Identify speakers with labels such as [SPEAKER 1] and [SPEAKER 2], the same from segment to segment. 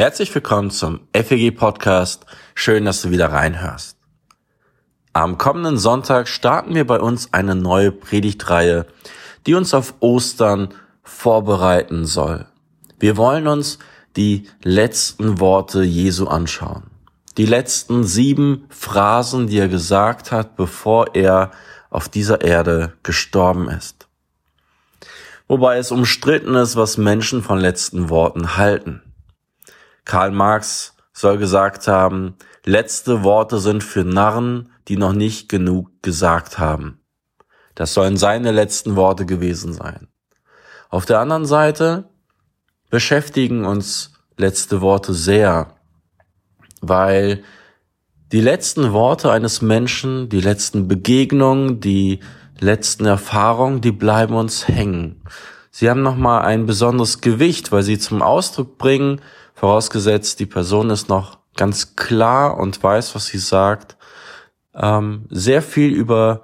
[SPEAKER 1] Herzlich willkommen zum FEG Podcast. Schön, dass du wieder reinhörst. Am kommenden Sonntag starten wir bei uns eine neue Predigtreihe, die uns auf Ostern vorbereiten soll. Wir wollen uns die letzten Worte Jesu anschauen. Die letzten sieben Phrasen, die er gesagt hat, bevor er auf dieser Erde gestorben ist. Wobei es umstritten ist, was Menschen von letzten Worten halten. Karl Marx soll gesagt haben, letzte Worte sind für Narren, die noch nicht genug gesagt haben. Das sollen seine letzten Worte gewesen sein. Auf der anderen Seite beschäftigen uns letzte Worte sehr, weil die letzten Worte eines Menschen, die letzten Begegnungen, die letzten Erfahrungen, die bleiben uns hängen. Sie haben nochmal ein besonderes Gewicht, weil sie zum Ausdruck bringen, vorausgesetzt die Person ist noch ganz klar und weiß, was sie sagt, ähm, sehr viel über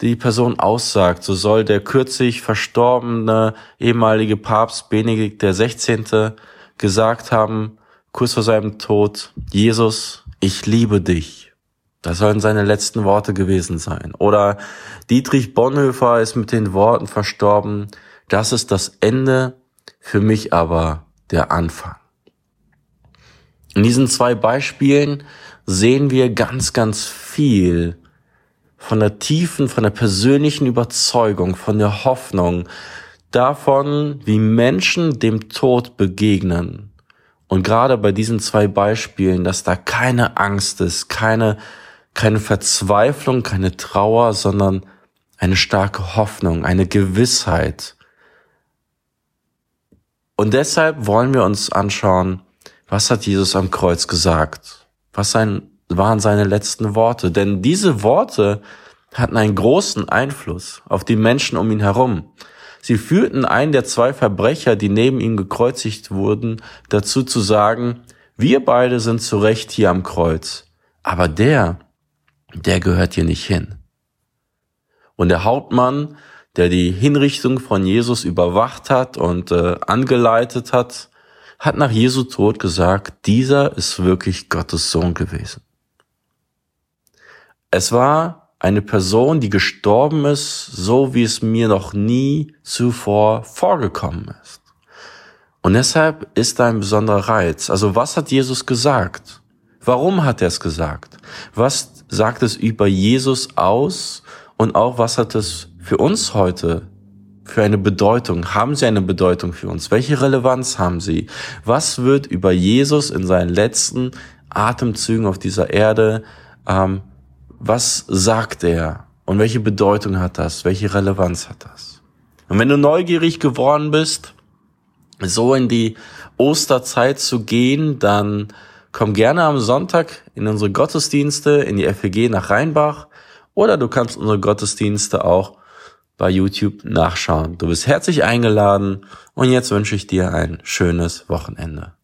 [SPEAKER 1] die Person aussagt. So soll der kürzlich verstorbene ehemalige Papst Benedikt der 16. gesagt haben, kurz vor seinem Tod, Jesus, ich liebe dich. Das sollen seine letzten Worte gewesen sein. Oder Dietrich Bonhoeffer ist mit den Worten verstorben, das ist das Ende, für mich aber der Anfang. In diesen zwei Beispielen sehen wir ganz, ganz viel von der tiefen, von der persönlichen Überzeugung, von der Hoffnung, davon, wie Menschen dem Tod begegnen. Und gerade bei diesen zwei Beispielen, dass da keine Angst ist, keine, keine Verzweiflung, keine Trauer, sondern eine starke Hoffnung, eine Gewissheit. Und deshalb wollen wir uns anschauen, was hat Jesus am Kreuz gesagt? Was sein, waren seine letzten Worte? Denn diese Worte hatten einen großen Einfluss auf die Menschen um ihn herum. Sie führten einen der zwei Verbrecher, die neben ihm gekreuzigt wurden, dazu zu sagen, wir beide sind zu Recht hier am Kreuz, aber der, der gehört hier nicht hin. Und der Hauptmann, der die Hinrichtung von Jesus überwacht hat und äh, angeleitet hat, hat nach Jesu Tod gesagt, dieser ist wirklich Gottes Sohn gewesen. Es war eine Person, die gestorben ist, so wie es mir noch nie zuvor vorgekommen ist. Und deshalb ist da ein besonderer Reiz. Also was hat Jesus gesagt? Warum hat er es gesagt? Was sagt es über Jesus aus? Und auch was hat es für uns heute für eine Bedeutung? Haben sie eine Bedeutung für uns? Welche Relevanz haben sie? Was wird über Jesus in seinen letzten Atemzügen auf dieser Erde, ähm, was sagt er? Und welche Bedeutung hat das? Welche Relevanz hat das? Und wenn du neugierig geworden bist, so in die Osterzeit zu gehen, dann komm gerne am Sonntag in unsere Gottesdienste, in die FEG nach Rheinbach oder du kannst unsere Gottesdienste auch bei YouTube nachschauen. Du bist herzlich eingeladen und jetzt wünsche ich dir ein schönes Wochenende.